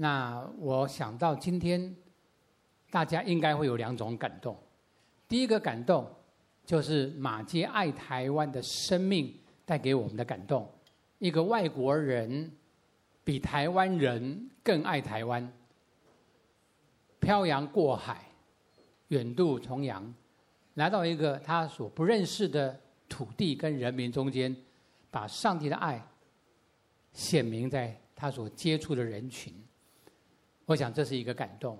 那我想到今天，大家应该会有两种感动。第一个感动，就是马杰爱台湾的生命带给我们的感动。一个外国人比台湾人更爱台湾，漂洋过海，远渡重洋，来到一个他所不认识的土地跟人民中间，把上帝的爱显明在他所接触的人群。我想这是一个感动。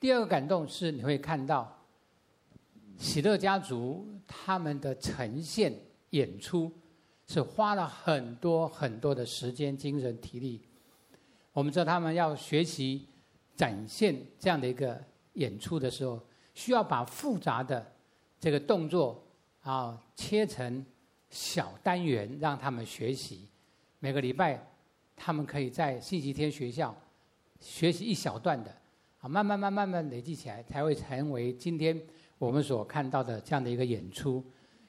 第二个感动是你会看到喜乐家族他们的呈现演出，是花了很多很多的时间、精神、体力。我们知道他们要学习展现这样的一个演出的时候，需要把复杂的这个动作啊切成小单元，让他们学习。每个礼拜，他们可以在星期天学校。学习一小段的，啊，慢慢、慢、慢慢累积起来，才会成为今天我们所看到的这样的一个演出。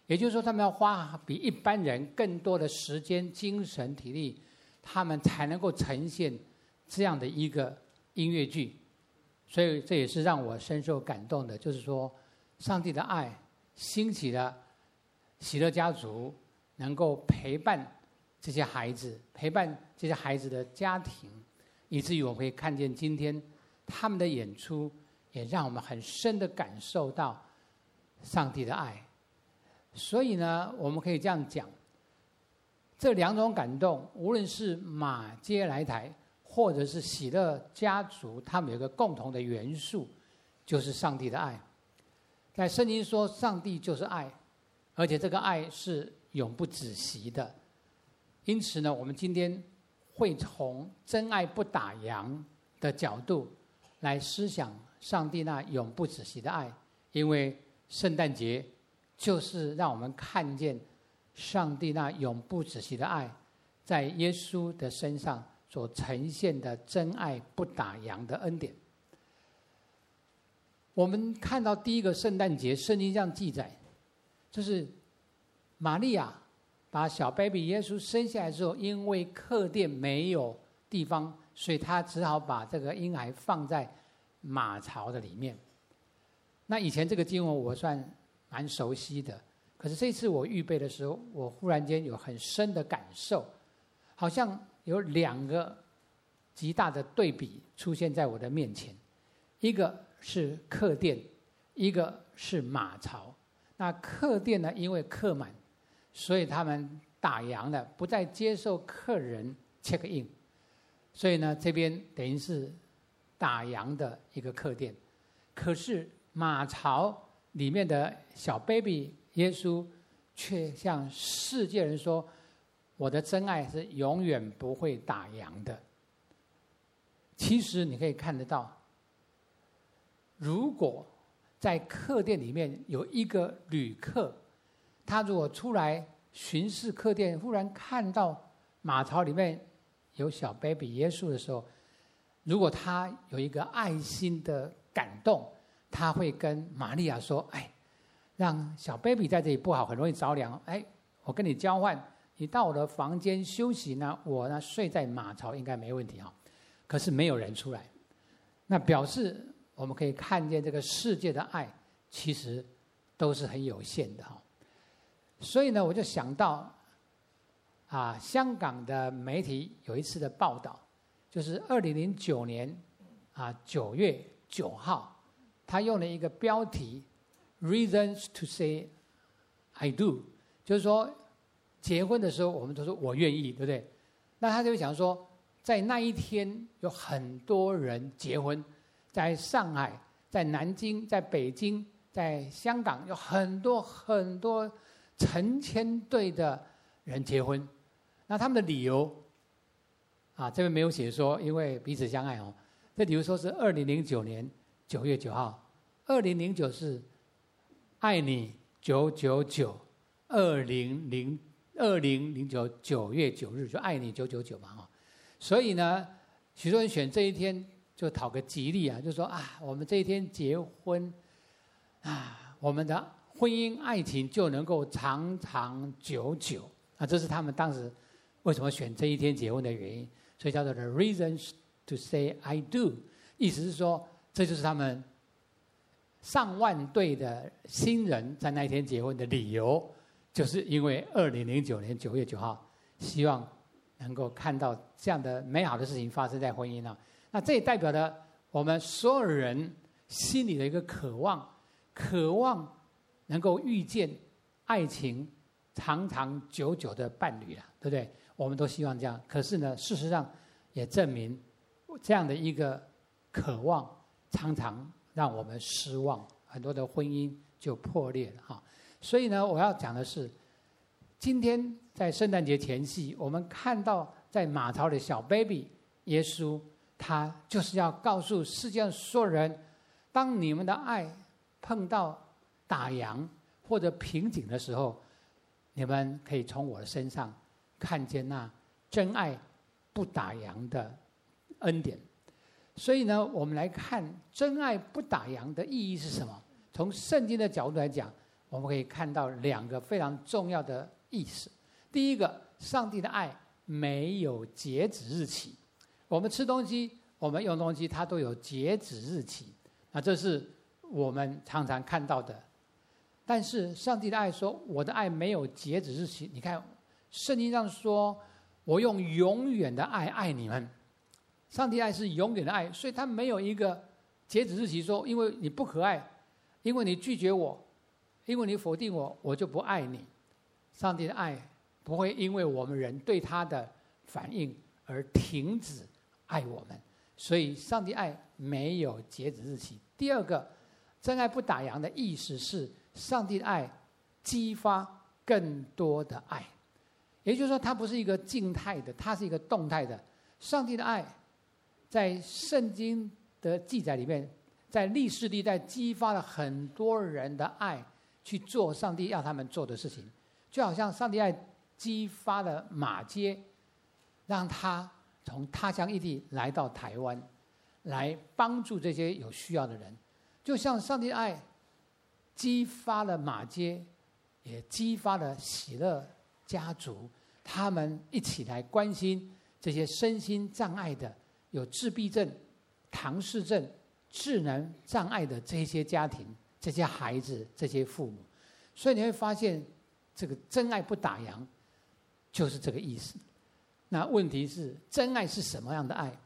也就是说，他们要花比一般人更多的时间、精神、体力，他们才能够呈现这样的一个音乐剧。所以，这也是让我深受感动的，就是说，上帝的爱兴起了喜乐家族，能够陪伴这些孩子，陪伴这些孩子的家庭。以至于我们可以看见今天他们的演出，也让我们很深的感受到上帝的爱。所以呢，我们可以这样讲：这两种感动，无论是马街来台，或者是喜乐家族，他们有一个共同的元素，就是上帝的爱。在圣经说，上帝就是爱，而且这个爱是永不止息的。因此呢，我们今天。会从真爱不打烊的角度来思想上帝那永不止息的爱，因为圣诞节就是让我们看见上帝那永不止息的爱，在耶稣的身上所呈现的真爱不打烊的恩典。我们看到第一个圣诞节，圣经上记载，就是玛利亚。把小 baby 耶稣生下来之后，因为客店没有地方，所以他只好把这个婴孩放在马槽的里面。那以前这个经文我算蛮熟悉的，可是这次我预备的时候，我忽然间有很深的感受，好像有两个极大的对比出现在我的面前，一个是客店，一个是马槽。那客店呢，因为客满。所以他们打烊了，不再接受客人 check in，所以呢，这边等于是打烊的一个客店。可是马槽里面的小 baby 耶稣，却向世界人说：“我的真爱是永远不会打烊的。”其实你可以看得到，如果在客店里面有一个旅客。他如果出来巡视客店，忽然看到马槽里面有小 baby 耶稣的时候，如果他有一个爱心的感动，他会跟玛利亚说：“哎，让小 baby 在这里不好，很容易着凉。哎，我跟你交换，你到我的房间休息呢，我呢睡在马槽应该没问题哈。可是没有人出来，那表示我们可以看见这个世界的爱其实都是很有限的哈。”所以呢，我就想到，啊，香港的媒体有一次的报道，就是二零零九年，啊九月九号，他用了一个标题，“Reasons to say I do”，就是说，结婚的时候我们都说我愿意，对不对？那他就想说，在那一天有很多人结婚，在上海、在南京、在北京、在香港，有很多很多。成千对的人结婚，那他们的理由啊，这边没有写说因为彼此相爱哦。这理由说是二零零九年九月九号，二零零九是爱你九九九，二零零二零零九九月九日就爱你九九九嘛哈。所以呢，许多人选这一天就讨个吉利啊，就说啊，我们这一天结婚啊，我们的。婚姻爱情就能够长长久久啊！这是他们当时为什么选这一天结婚的原因，所以叫做 the reasons to say I do，意思是说，这就是他们上万对的新人在那一天结婚的理由，就是因为二零零九年九月九号，希望能够看到这样的美好的事情发生在婚姻啊。那这也代表了我们所有人心里的一个渴望，渴望能够遇见爱情长长久久的伴侣了，对不对？我们都希望这样。可是呢，事实上也证明这样的一个渴望常常让我们失望，很多的婚姻就破裂了哈。所以呢，我要讲的是，今天在圣诞节前夕，我们看到在马槽的小 baby 耶稣，他就是要告诉世界上所有人：当你们的爱碰到打烊或者瓶颈的时候，你们可以从我的身上看见那真爱不打烊的恩典。所以呢，我们来看真爱不打烊的意义是什么？从圣经的角度来讲，我们可以看到两个非常重要的意思。第一个，上帝的爱没有截止日期。我们吃东西，我们用东西，它都有截止日期。那这是我们常常看到的。但是上帝的爱说：“我的爱没有截止日期。”你看，圣经上说：“我用永远的爱爱你们。”上帝爱是永远的爱，所以他没有一个截止日期，说因为你不可爱，因为你拒绝我，因为你否定我，我就不爱你。上帝的爱不会因为我们人对他的反应而停止爱我们，所以上帝爱没有截止日期。第二个，真爱不打烊的意思是，上帝的爱激发更多的爱，也就是说，它不是一个静态的，它是一个动态的。上帝的爱。在圣经的记载里面，在历史历代激发了很多人的爱，去做上帝要他们做的事情，就好像上帝爱激发了马街，让他从他乡异地来到台湾，来帮助这些有需要的人，就像上帝爱激发了马街，也激发了喜乐家族，他们一起来关心这些身心障碍的。有自闭症、唐氏症、智能障碍的这些家庭、这些孩子、这些父母，所以你会发现，这个真爱不打烊，就是这个意思。那问题是，真爱是什么样的爱？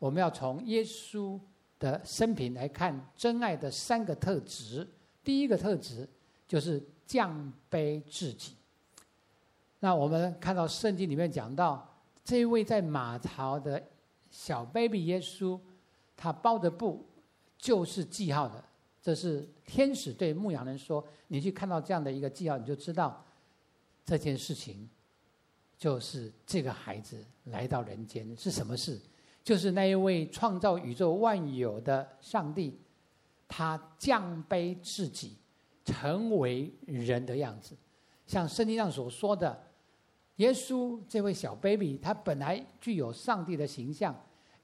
我们要从耶稣的生平来看真爱的三个特质。第一个特质就是降卑自己。那我们看到圣经里面讲到，这位在马槽的。小 baby 耶稣，他包的布就是记号的。这是天使对牧羊人说：“你去看到这样的一个记号，你就知道这件事情就是这个孩子来到人间是什么事？就是那一位创造宇宙万有的上帝，他降卑自己，成为人的样子，像圣经上所说的。”耶稣这位小 baby，他本来具有上帝的形象，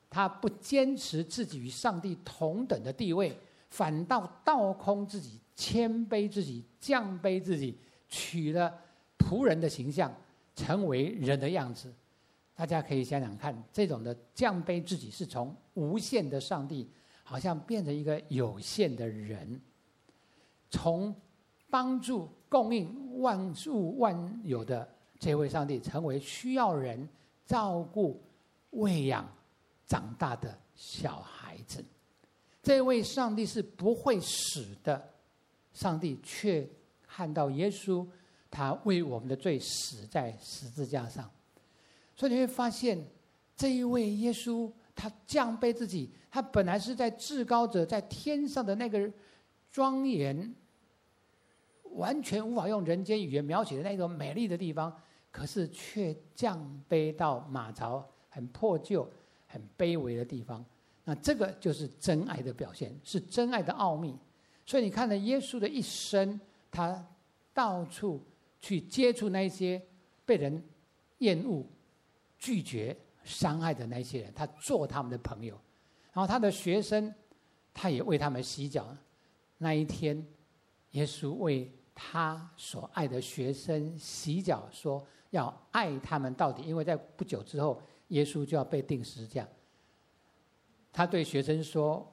他不坚持自己与上帝同等的地位，反倒倒空自己，谦卑自己，降卑自己，取了仆人的形象，成为人的样子。大家可以想想看，这种的降卑自己，是从无限的上帝，好像变成一个有限的人，从帮助供应万物万有的。这位上帝成为需要人照顾、喂养、长大的小孩子。这位上帝是不会死的，上帝却看到耶稣，他为我们的罪死在十字架上。所以你会发现，这一位耶稣，他降卑自己，他本来是在至高者在天上的那个庄严，完全无法用人间语言描写的那种美丽的地方。可是却降卑到马槽很破旧、很卑微的地方，那这个就是真爱的表现，是真爱的奥秘。所以你看了耶稣的一生，他到处去接触那些被人厌恶、拒绝、伤害的那些人，他做他们的朋友。然后他的学生，他也为他们洗脚。那一天，耶稣为他所爱的学生洗脚，说。要爱他们到底，因为在不久之后，耶稣就要被钉十字架。他对学生说：“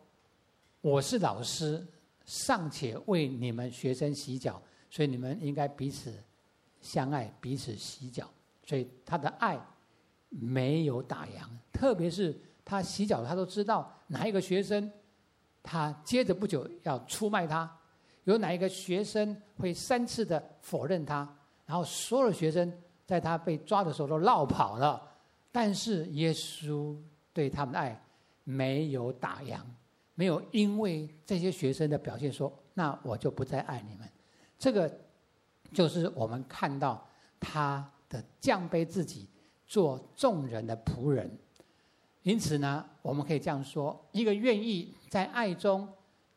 我是老师，尚且为你们学生洗脚，所以你们应该彼此相爱，彼此洗脚。”所以他的爱没有打烊，特别是他洗脚，他都知道哪一个学生他接着不久要出卖他，有哪一个学生会三次的否认他，然后所有的学生在他被抓的时候都落跑了，但是耶稣对他们的爱没有打烊，没有因为这些学生的表现说，那我就不再爱你们，这个就是我们看到他。的降卑自己，做众人的仆人。因此呢，我们可以这样说：一个愿意在爱中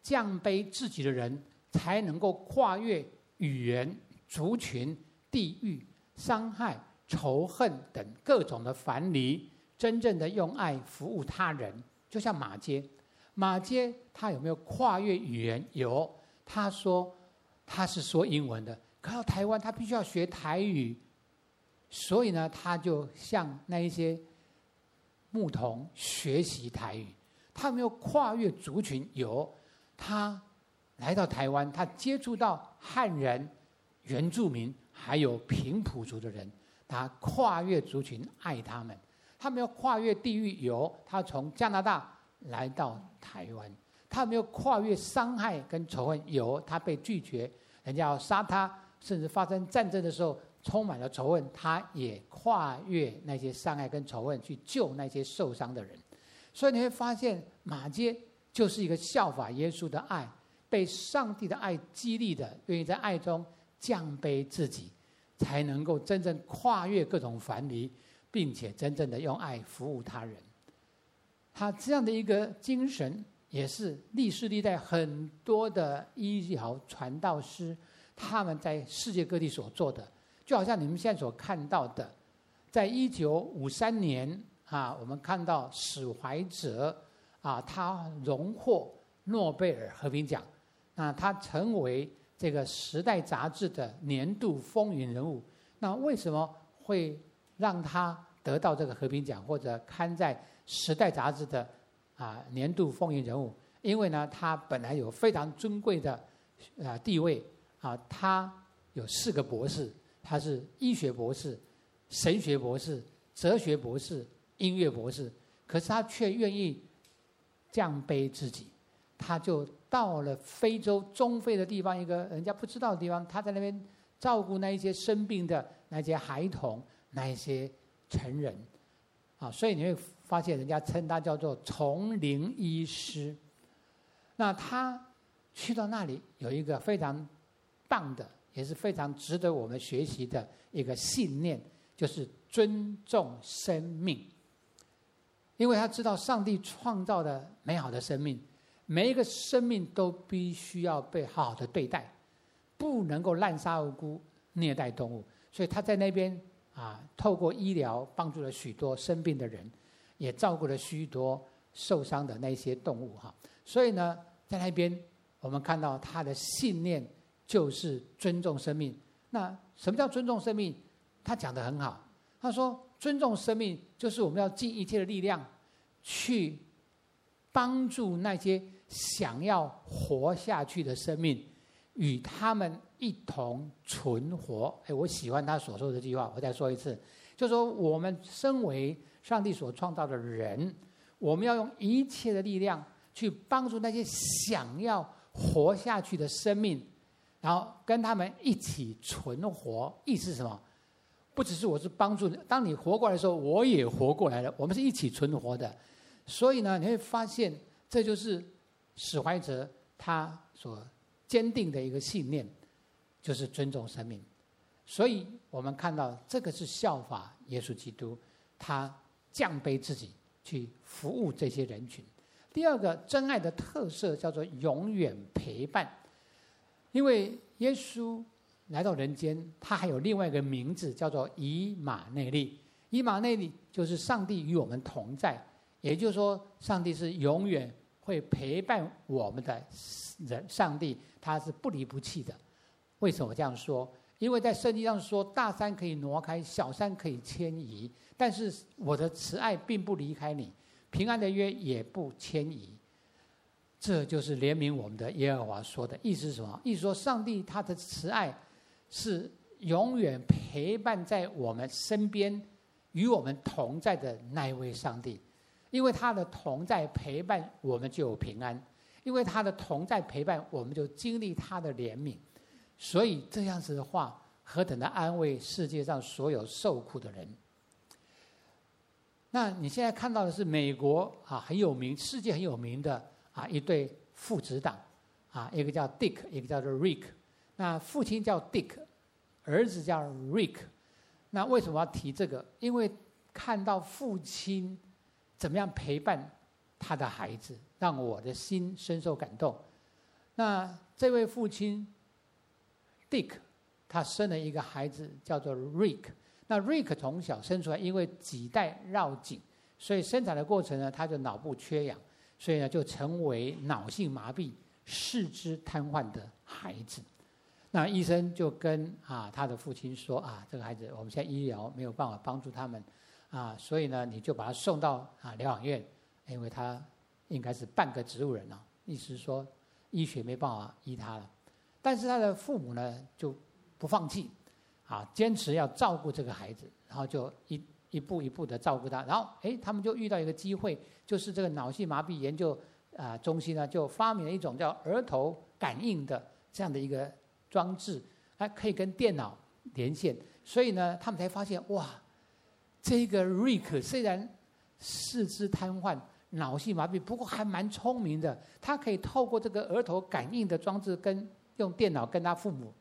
降卑自己的人，才能够跨越语言、族群、地域、伤害、仇恨等各种的藩篱，真正的用爱服务他人。就像马偕，马偕他有没有跨越语言？有。他说他是说英文的，可到台湾他必须要学台语。所以呢，他就向那一些牧童学习台语。他有没有跨越族群，有他来到台湾，他接触到汉人、原住民还有平埔族的人，他跨越族群爱他们。他没有跨越地域，有他从加拿大来到台湾。他没有跨越伤害跟仇恨，有他被拒绝，人家要杀他，甚至发生战争的时候。充满了仇恨，他也跨越那些伤害跟仇恨，去救那些受伤的人。所以你会发现，马街就是一个效法耶稣的爱，被上帝的爱激励的，愿意在爱中降卑自己，才能够真正跨越各种藩篱，并且真正的用爱服务他人。他这样的一个精神，也是历世历代很多的医疗传道师他们在世界各地所做的。就好像你们现在所看到的，在一九五三年啊，我们看到史怀哲啊，他荣获诺贝尔和平奖，那他成为这个《时代》杂志的年度风云人物。那为什么会让他得到这个和平奖，或者刊在《时代》杂志的啊年度风云人物？因为呢，他本来有非常尊贵的啊地位啊，他有四个博士。他是医学博士、神学博士、哲学博士、音乐博士，可是他却愿意降卑自己，他就到了非洲、中非的地方，一个人家不知道的地方，他在那边照顾那一些生病的那些孩童、那一些成人，啊，所以你会发现人家称他叫做丛林医师。那他去到那里有一个非常棒的。也是非常值得我们学习的一个信念，就是尊重生命。因为他知道上帝创造的美好的生命，每一个生命都必须要被好好的对待，不能够滥杀无辜、虐待动物。所以他在那边啊，透过医疗帮助了许多生病的人，也照顾了许多受伤的那些动物哈。所以呢，在那边我们看到他的信念。就是尊重生命。那什么叫尊重生命？他讲得很好。他说，尊重生命就是我们要尽一切的力量，去帮助那些想要活下去的生命，与他们一同存活。哎，我喜欢他所说的这句话。我再说一次，就说我们身为上帝所创造的人，我们要用一切的力量去帮助那些想要活下去的生命。然后跟他们一起存活，意思是什么？不只是我是帮助你，当你活过来的时候，我也活过来了。我们是一起存活的，所以呢，你会发现这就是史怀哲他所坚定的一个信念，就是尊重生命。所以我们看到这个是效法耶稣基督，他降卑自己去服务这些人群。第二个真爱的特色叫做永远陪伴。因为耶稣来到人间，他还有另外一个名字，叫做以马内利。以马内利就是上帝与我们同在，也就是说，上帝是永远会陪伴我们的人。上帝他是不离不弃的。为什么这样说？因为在圣经上说，大山可以挪开，小山可以迁移，但是我的慈爱并不离开你。平安的约也不迁移。这就是怜悯我们的耶和华说的意思是什么？意思说，上帝他的慈爱是永远陪伴在我们身边，与我们同在的那一位上帝。因为他的同在陪伴，我们就有平安；因为他的同在陪伴，我们就经历他的怜悯。所以这样子的话，何等的安慰世界上所有受苦的人。那你现在看到的是美国啊，很有名，世界很有名的。啊，一对父子档，啊，一个叫 Dick，一个叫做 Rick。那父亲叫 Dick，儿子叫 Rick。那为什么要提这个？因为看到父亲怎么样陪伴他的孩子，让我的心深受感动。那这位父亲 Dick，他生了一个孩子叫做 Rick。那 Rick 从小生出来，因为脐带绕颈，所以生产的过程呢，他就脑部缺氧。所以呢，就成为脑性麻痹、四肢瘫痪的孩子。那医生就跟啊他的父亲说啊，这个孩子我们现在医疗没有办法帮助他们啊，所以呢，你就把他送到啊疗养院，因为他应该是半个植物人了，意思是说医学没办法医他了。但是他的父母呢就不放弃，啊，坚持要照顾这个孩子，然后就一。一步一步的照顾他，然后哎，他们就遇到一个机会，就是这个脑性麻痹研究啊中心呢，就发明了一种叫额头感应的这样的一个装置，还可以跟电脑连线，所以呢，他们才发现哇，这个 Rick 虽然四肢瘫痪、脑性麻痹，不过还蛮聪明的，他可以透过这个额头感应的装置跟用电脑跟他父母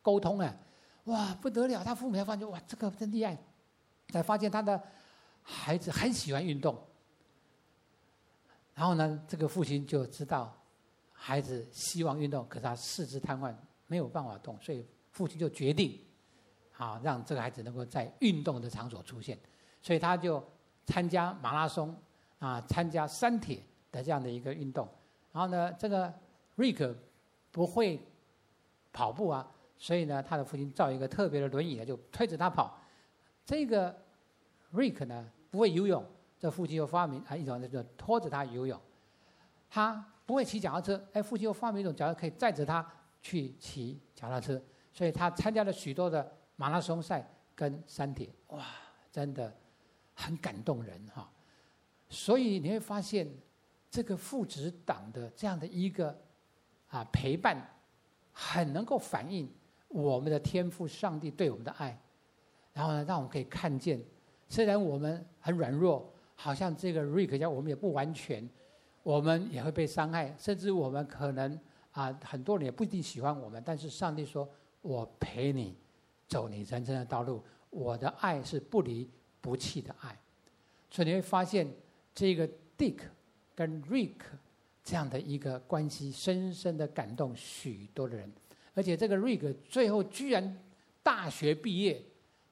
沟通啊，哇不得了，他父母才发现哇，这个真厉害。才发现他的孩子很喜欢运动，然后呢，这个父亲就知道孩子希望运动，可是他四肢瘫痪，没有办法动，所以父亲就决定，啊，让这个孩子能够在运动的场所出现，所以他就参加马拉松，啊，参加三铁的这样的一个运动，然后呢，这个瑞克不会跑步啊，所以呢，他的父亲造一个特别的轮椅呢，就推着他跑。这个 Rick 呢不会游泳，这父亲又发明啊一种就拖着他游泳。他不会骑脚踏车，哎，父亲又发明一种脚踏车可以载着他去骑脚踏车，所以他参加了许多的马拉松赛跟山铁，哇，真的很感动人哈。所以你会发现，这个父子党的这样的一个啊陪伴，很能够反映我们的天赋上帝对我们的爱。然后呢，让我们可以看见，虽然我们很软弱，好像这个瑞克家我们也不完全，我们也会被伤害，甚至我们可能啊，很多人也不一定喜欢我们。但是上帝说：“我陪你走你人生的道路，我的爱是不离不弃的爱。”所以你会发现，这个 Dick 跟 Rick 这样的一个关系，深深的感动许多的人。而且这个 Rick 最后居然大学毕业。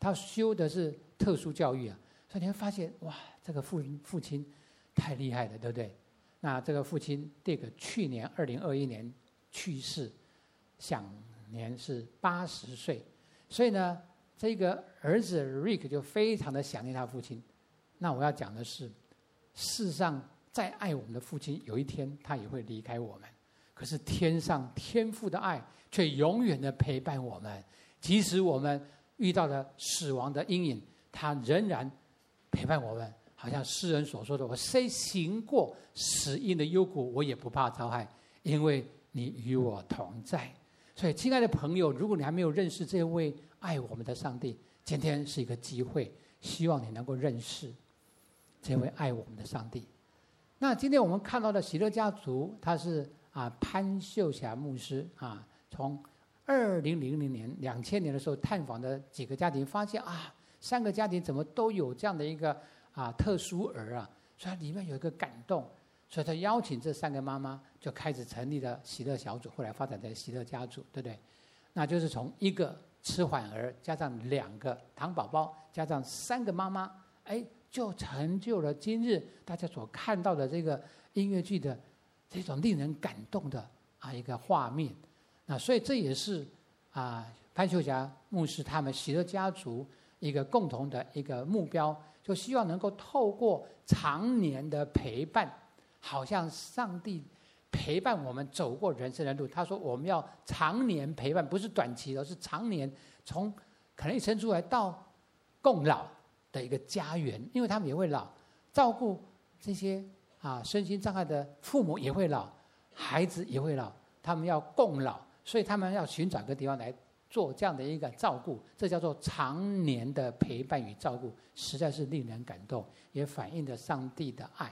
他修的是特殊教育啊，所以你会发现哇，这个父父亲太厉害了，对不对？那这个父亲这个去年二零二一年去世，享年是八十岁，所以呢，这个儿子 Rick 就非常的想念他父亲。那我要讲的是，世上再爱我们的父亲，有一天他也会离开我们，可是天上天父的爱却永远的陪伴我们，即使我们。遇到了死亡的阴影，他仍然陪伴我们。好像诗人所说的：“我虽行过死荫的幽谷，我也不怕遭害，因为你与我同在。”所以，亲爱的朋友，如果你还没有认识这位爱我们的上帝，今天是一个机会，希望你能够认识这位爱我们的上帝。那今天我们看到的喜乐家族，他是啊潘秀霞牧师啊从。二零零零年、两千年的时候，探访的几个家庭发现啊，三个家庭怎么都有这样的一个啊特殊儿啊，所以里面有一个感动，所以他邀请这三个妈妈就开始成立了喜乐小组，后来发展成喜乐家族，对不对？那就是从一个迟缓儿加上两个糖宝宝，加上三个妈妈，哎，就成就了今日大家所看到的这个音乐剧的这种令人感动的啊一个画面。那所以这也是啊潘秀霞牧师他们喜乐家族一个共同的一个目标，就希望能够透过常年的陪伴，好像上帝陪伴我们走过人生的路。他说我们要常年陪伴，不是短期的，是常年，从可能一生出来到共老的一个家园，因为他们也会老，照顾这些啊身心障碍的父母也会老，孩子也会老，他们要共老，所以他们要寻找个地方来。做这样的一个照顾，这叫做常年的陪伴与照顾，实在是令人感动，也反映着上帝的爱。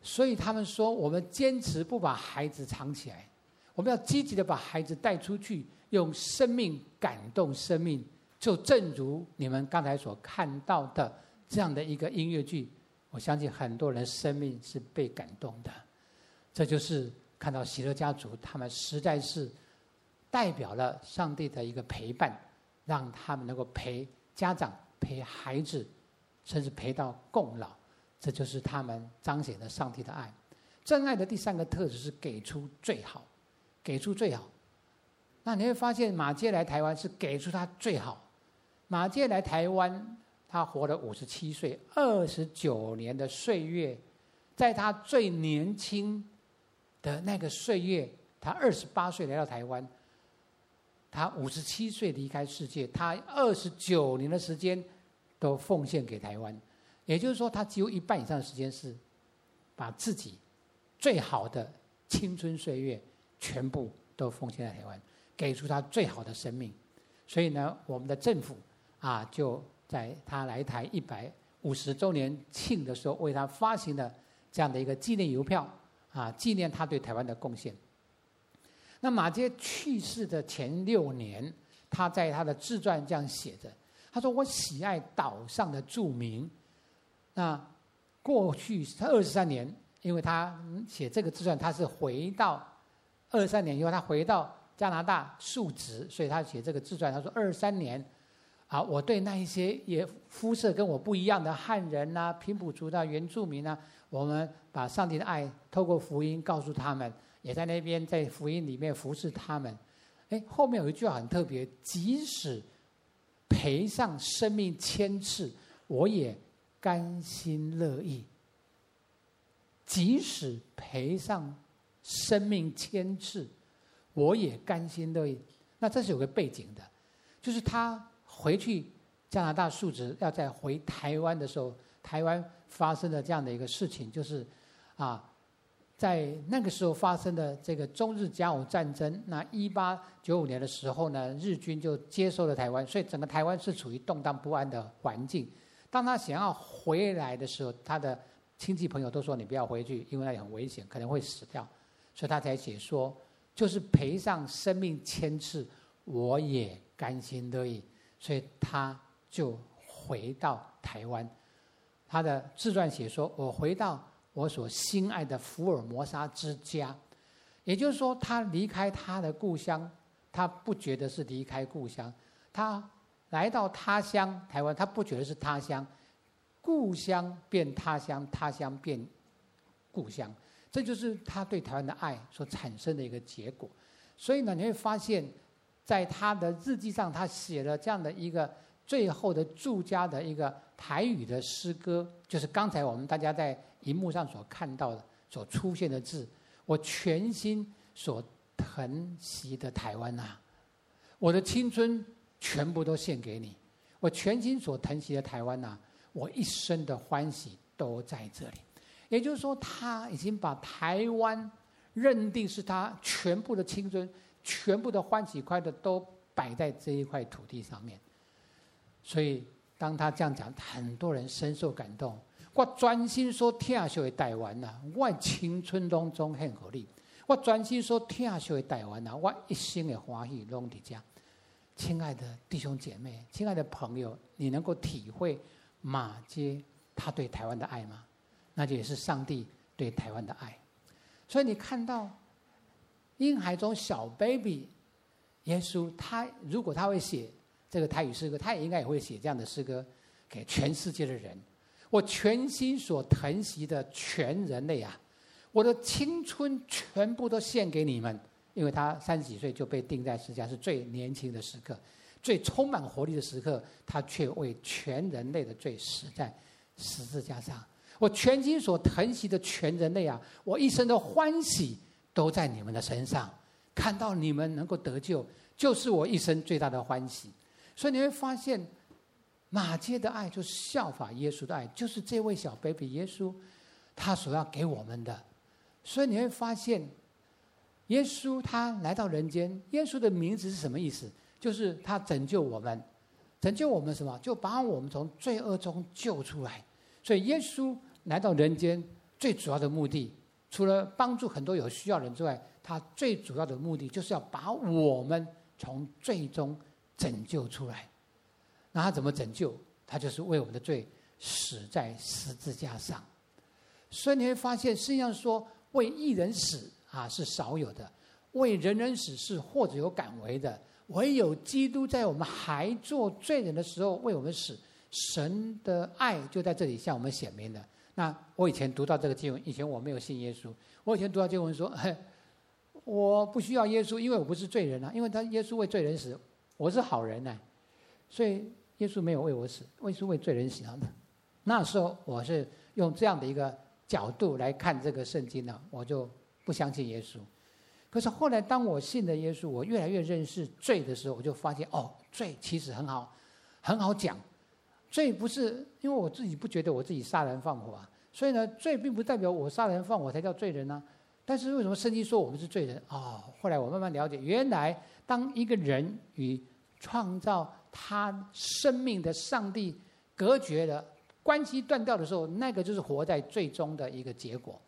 所以他们说，我们坚持不把孩子藏起来，我们要积极的把孩子带出去，用生命感动生命。就正如你们刚才所看到的这样的一个音乐剧，我相信很多人生命是被感动的。这就是看到喜乐家族，他们实在是。代表了上帝的一个陪伴，让他们能够陪家长、陪孩子，甚至陪到共老，这就是他们彰显的上帝的爱。真爱的第三个特质是给出最好，给出最好。那你会发现马偕来台湾是给出他最好。马偕来台湾，他活了五十七岁，二十九年的岁月，在他最年轻的那个岁月，他二十八岁来到台湾。他五十七岁离开世界，他二十九年的时间都奉献给台湾，也就是说，他几乎一半以上的时间是把自己最好的青春岁月全部都奉献在台湾，给出他最好的生命。所以呢，我们的政府啊，就在他来台一百五十周年庆的时候，为他发行了这样的一个纪念邮票啊，纪念他对台湾的贡献。那马杰去世的前六年，他在他的自传这样写着：“他说我喜爱岛上的住民。那过去他二十三年，因为他写这个自传，他是回到二十三年以后，他回到加拿大述职，所以他写这个自传。他说二十三年，啊，我对那一些也肤色跟我不一样的汉人呐、啊、平埔族的原住民呢、啊，我们把上帝的爱透过福音告诉他们。”也在那边在福音里面服侍他们，哎，后面有一句话很特别：即使赔上生命千次，我也甘心乐意。即使赔上生命千次，我也甘心乐意。那这是有个背景的，就是他回去加拿大述职，要再回台湾的时候，台湾发生了这样的一个事情，就是啊。在那个时候发生的这个中日甲午战争，那一八九五年的时候呢，日军就接收了台湾，所以整个台湾是处于动荡不安的环境。当他想要回来的时候，他的亲戚朋友都说：“你不要回去，因为那里很危险，可能会死掉。”所以他才写说：“就是赔上生命千次，我也甘心乐意。”所以他就回到台湾。他的自传写说：“我回到。”我所心爱的福尔摩沙之家，也就是说，他离开他的故乡，他不觉得是离开故乡；他来到他乡台湾，他不觉得是他乡。故乡变他乡，他乡变故乡，这就是他对台湾的爱所产生的一个结果。所以呢，你会发现，在他的日记上，他写了这样的一个最后的住家的一个台语的诗歌，就是刚才我们大家在。荧幕上所看到的、所出现的字，我全心所疼惜的台湾呐，我的青春全部都献给你，我全心所疼惜的台湾呐，我一生的欢喜都在这里。也就是说，他已经把台湾认定是他全部的青春、全部的欢喜快乐都摆在这一块土地上面。所以，当他这样讲，很多人深受感动。我专心说疼惜的台湾呐，我青春当中献给你。我专心说疼惜的台湾呐，我一生的欢喜拢在这。亲爱的弟兄姐妹，亲爱的朋友，你能够体会马街他对台湾的爱吗？那就也是上帝对台湾的爱。所以你看到婴孩中小 baby 耶稣，他如果他会写这个台语诗歌，他也应该也会写这样的诗歌给全世界的人。我全心所疼惜的全人类啊，我的青春全部都献给你们，因为他三十几岁就被钉在十字架，是最年轻的时刻。最充满活力的时刻，他却为全人类的罪死在十字架上。我全心所疼惜的全人类啊，我一生的欢喜都在你们的身上，看到你们能够得救，就是我一生最大的欢喜。所以你会发现，马街的爱就是效法耶稣的爱，就是这位小 baby 耶稣，他所要给我们的。所以你会发现，耶稣他来到人间，耶稣的名字是什么意思？就是他拯救我们，拯救我们什么？就把我们从罪恶中救出来。所以耶稣。来到人间最主要的目的，除了帮助很多有需要人之外，他最主要的目的就是要把我们从罪中拯救出来。那他怎么拯救？他就是为我们的罪死在十字架上。所以你会发现，实际上说为一人死啊是少有的，为人人死是或者有敢为的。唯有基督在我们还做罪人的时候为我们死，神的爱就在这里向我们显明了。那我以前读到这个经文，以前我没有信耶稣。我以前读到经文说，嘿我不需要耶稣，因为我不是罪人啊，因为他耶稣为罪人死，我是好人呢、所以耶稣没有为我死，耶稣为罪人死。那时候我是用这样的一个角度来看这个圣经呢，我就不相信耶稣。可是后来当我信了耶稣，我越来越认识罪的时候，我就发现哦，罪其实很好，很好讲。罪不是因为我自己不觉得我自己杀人放火啊，所以呢，罪并不代表我杀人放火才叫罪人呢。但是为什么圣经说我们是罪人？哦，后来我慢慢了解，原来当一个人与创造他生命的上帝隔绝了，关系断掉的时候，那个就是活在最终的一个结果。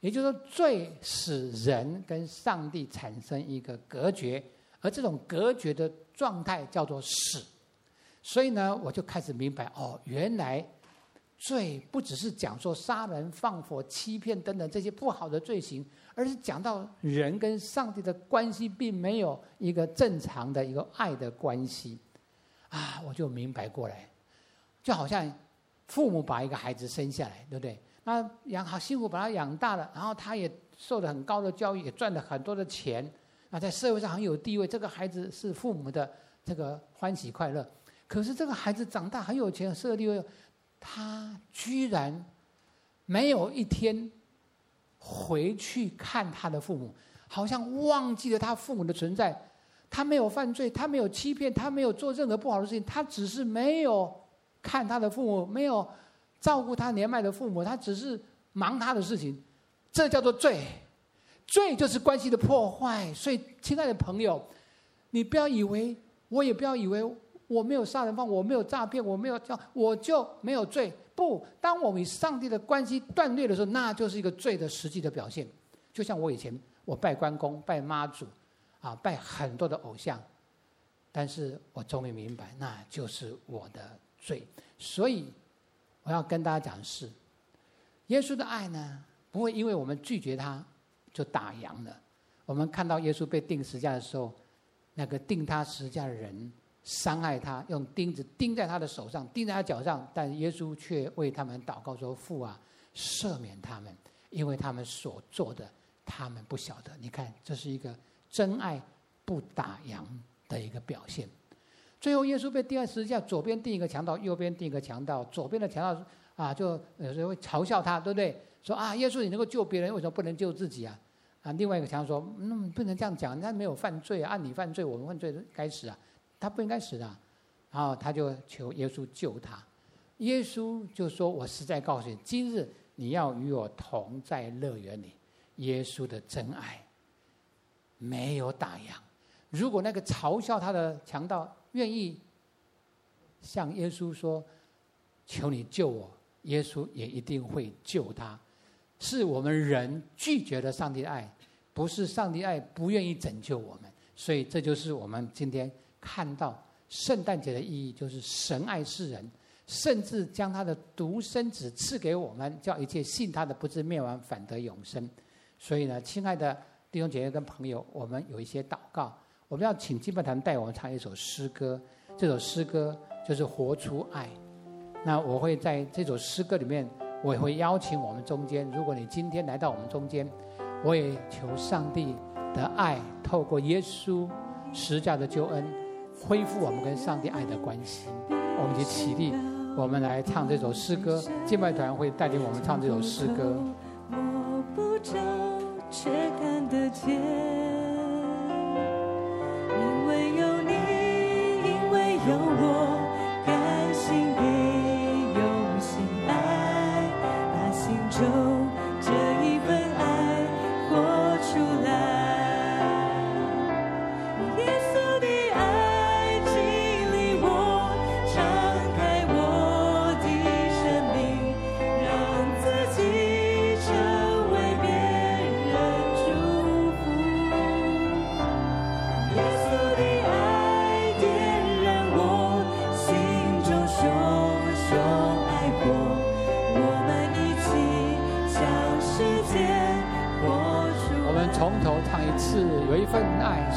也就是说，罪使人跟上帝产生一个隔绝，而这种隔绝的状态叫做死。所以呢，我就开始明白哦，原来罪不只是讲说杀人、放火、欺骗等等这些不好的罪行，而是讲到人跟上帝的关系并没有一个正常的一个爱的关系啊，我就明白过来，就好像父母把一个孩子生下来，对不对？那养好辛苦把他养大了，然后他也受了很高的教育，也赚了很多的钱，那在社会上很有地位。这个孩子是父母的这个欢喜快乐。可是这个孩子长大很有钱，社会地位，他居然没有一天回去看他的父母，好像忘记了他父母的存在。他没有犯罪，他没有欺骗，他没有做任何不好的事情，他只是没有看他的父母，没有照顾他年迈的父母，他只是忙他的事情。这叫做罪，罪就是关系的破坏。所以，亲爱的朋友，你不要以为，我也不要以为。我没有杀人犯，我没有诈骗，我没有这样，我就没有罪。不，当我们与上帝的关系断裂的时候，那就是一个罪的实际的表现。就像我以前我拜关公、拜妈祖，啊，拜很多的偶像，但是我终于明白，那就是我的罪。所以我要跟大家讲的是，耶稣的爱呢，不会因为我们拒绝他就打烊了。我们看到耶稣被钉十字架的时候，那个钉他十字架的人。伤害他，用钉子钉在他的手上，钉在他脚上，但耶稣却为他们祷告说：“父啊，赦免他们，因为他们所做的，他们不晓得。”你看，这是一个真爱不打烊的一个表现。最后，耶稣被钉在十字架，左边钉一个强盗，右边钉一个强盗。左边的强盗啊，就有时候会嘲笑他，对不对？说啊，耶稣你能够救别人，为什么不能救自己啊？啊，另外一个强盗说：“嗯，不能这样讲，他没有犯罪啊，按你犯罪，我们犯罪该死啊。”他不应该死的，然后他就求耶稣救他。耶稣就说：“我实在告诉你，今日你要与我同在乐园里。”耶稣的真爱没有打烊。如果那个嘲笑他的强盗愿意向耶稣说：“求你救我”，耶稣也一定会救他。是我们人拒绝了上帝的爱，不是上帝爱不愿意拯救我们。所以这就是我们今天。看到圣诞节的意义，就是神爱世人，甚至将他的独生子赐给我们，叫一切信他的不至灭亡，反得永生。所以呢，亲爱的弟兄姐妹跟朋友，我们有一些祷告，我们要请敬拜团带我们唱一首诗歌。这首诗歌就是活出爱。那我会在这首诗歌里面，我也会邀请我们中间，如果你今天来到我们中间，我也求上帝的爱透过耶稣十架的救恩。恢复我们跟上帝爱的关系。我们一起立，我们来唱这首诗歌。敬拜团会带领我们唱这首诗歌。摸不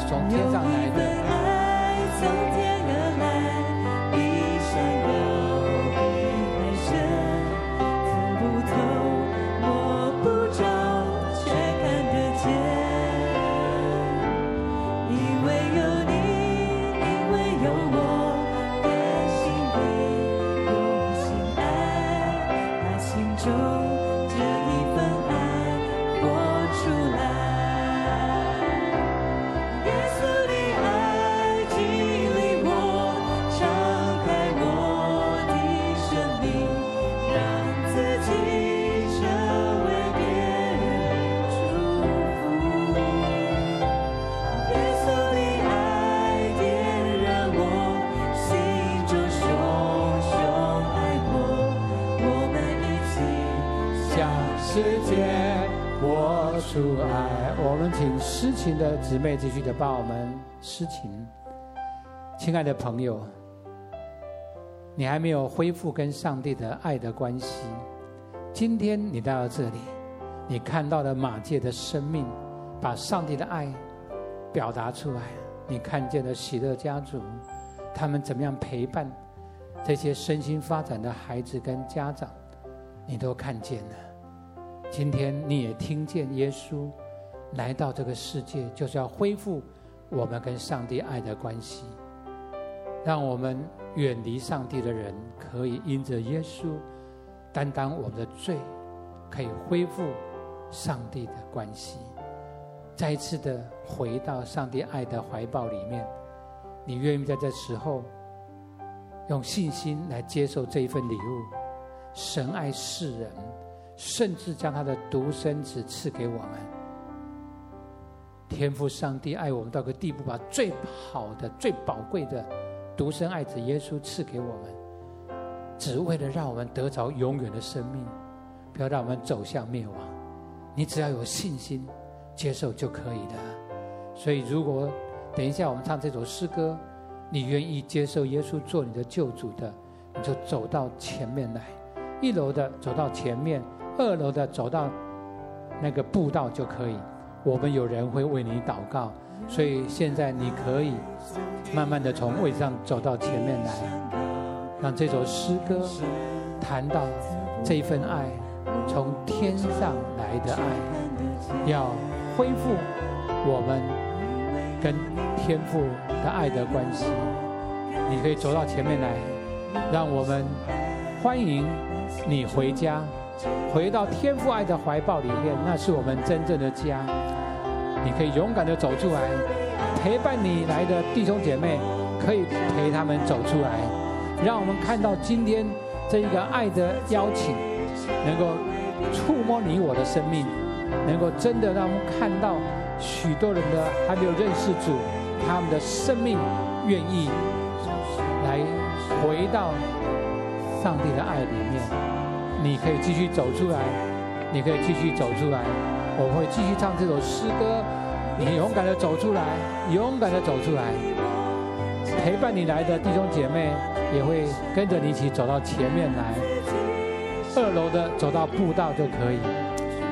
有一份爱从天而来，比山高，比海深，看不透，摸不着，却看得见。因为有你，因为有我。情的姊妹继续的帮我们诗情。亲爱的朋友，你还没有恢复跟上帝的爱的关系。今天你来到这里，你看到了马介的生命，把上帝的爱表达出来。你看见了喜乐家族，他们怎么样陪伴这些身心发展的孩子跟家长，你都看见了。今天你也听见耶稣。来到这个世界，就是要恢复我们跟上帝爱的关系，让我们远离上帝的人可以因着耶稣担当我们的罪，可以恢复上帝的关系，再一次的回到上帝爱的怀抱里面。你愿意在这时候用信心来接受这一份礼物？神爱世人，甚至将他的独生子赐给我们。天父上帝爱我们到个地步，把最好的、最宝贵的独生爱子耶稣赐给我们，只为了让我们得着永远的生命，不要让我们走向灭亡。你只要有信心接受就可以的。所以，如果等一下我们唱这首诗歌，你愿意接受耶稣做你的救主的，你就走到前面来，一楼的走到前面，二楼的走到那个步道就可以。我们有人会为你祷告，所以现在你可以慢慢的从位置上走到前面来，让这首诗歌谈到这份爱，从天上来的爱，要恢复我们跟天父的爱的关系。你可以走到前面来，让我们欢迎你回家。回到天父爱的怀抱里面，那是我们真正的家。你可以勇敢的走出来，陪伴你来的弟兄姐妹，可以陪他们走出来，让我们看到今天这一个爱的邀请，能够触摸你我的生命，能够真的让我们看到许多人的还没有认识主，他们的生命愿意来回到上帝的爱里面。你可以继续走出来，你可以继续走出来，我们会继续唱这首诗歌。你勇敢的走出来，勇敢的走出来，陪伴你来的弟兄姐妹也会跟着你一起走到前面来。二楼的走到步道就可以。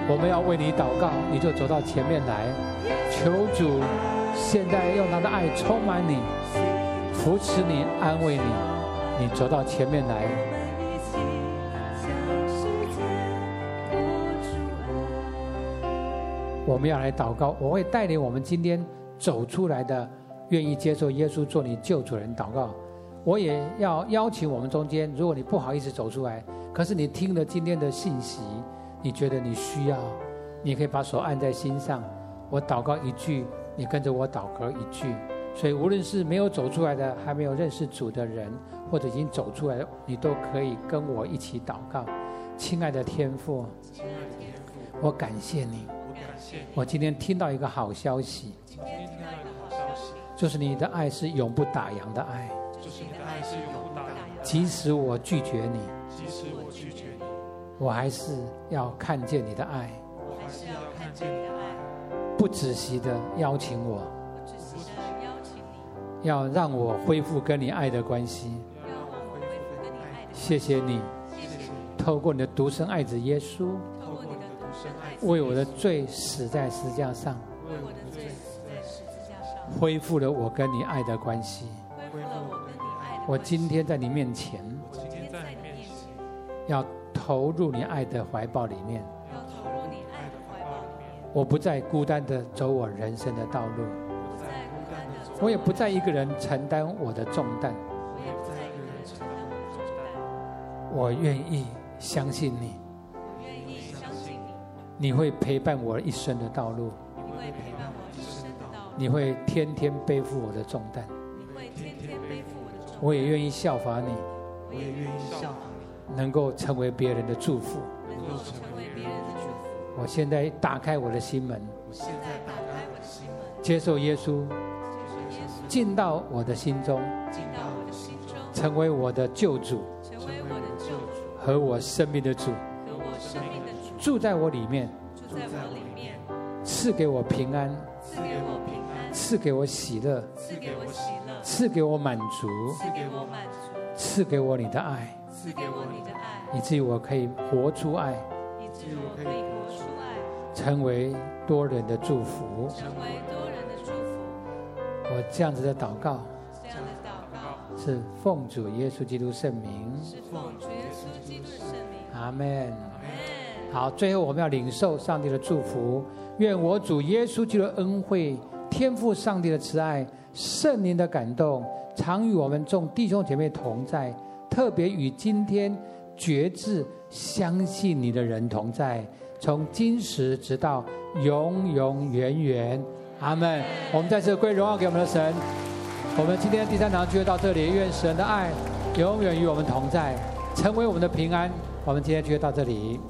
我们要为你祷告，你就走到前面来。求主现在用他的爱充满你，扶持你，安慰你。你走到前面来。我们要来祷告，我会带领我们今天走出来的愿意接受耶稣做你救主人祷告。我也要邀请我们中间，如果你不好意思走出来，可是你听了今天的信息，你觉得你需要，你可以把手按在心上，我祷告一句，你跟着我祷告一句。所以无论是没有走出来的，还没有认识主的人，或者已经走出来的，你都可以跟我一起祷告。亲爱的天父，我感谢你，我今天听到一个好消息，今天听到一个好消息，就是你的爱是永不打烊的爱。就是你的爱是永不打烊即使我拒绝你，即使我拒绝你，我还是要看见你的爱，我还是要看见你的爱，不仔细的邀请我，不止息的邀请你，要让我恢复跟你爱的关系，要让我恢复跟你爱的关系。谢谢你，谢谢你，透过你的独生爱子耶稣，为我的罪死在十字架上，为我的罪死在十字架上，恢复了我跟你爱的关系。我今天在你面前，我今天在你面前，要投入你爱的怀抱里面，要投入你爱的怀抱里面。我不再孤单的走我人生的道路，我不再孤单的走，我也不再一个人承担我的重担，我也不再一个人承担我的重担。我愿意相信你，你，会陪伴我一生的道路，你会陪伴我一生的道路，你会天天背负我的重担。你会天天背负我的重我也愿意效法你，我也愿意效法你，能够成为别人的祝福，能够成为别人的祝福。我现在打开我的心门，我现在打开我的心门，接受耶稣，接受耶稣，进到我的心中，进到我的心中，成为我的救主，成为我的救主，和我生命的主，住在我里面，住在我里面，赐给我平安，赐给我平安，赐给我喜乐，赐给我喜乐。赐给我满足，赐给我满足，赐给我你的爱，赐给我你的爱，以至于我可以活出爱，以至于我可以活出爱，成为多人的祝福，成为多人的祝福。我这样子的祷告，这样的祷告。是奉主耶稣基督圣名，是奉主耶稣基督圣名。阿门。好，最后我们要领受上帝的祝福，愿我主耶稣基督的恩惠，天赋上帝的慈爱。圣灵的感动常与我们众弟兄姐妹同在，特别与今天决志相信你的人同在，从今时直到永永远远。阿门。我们再次归荣耀给我们的神。我们今天第三堂就到这里，愿神的爱永远与我们同在，成为我们的平安。我们今天就到这里。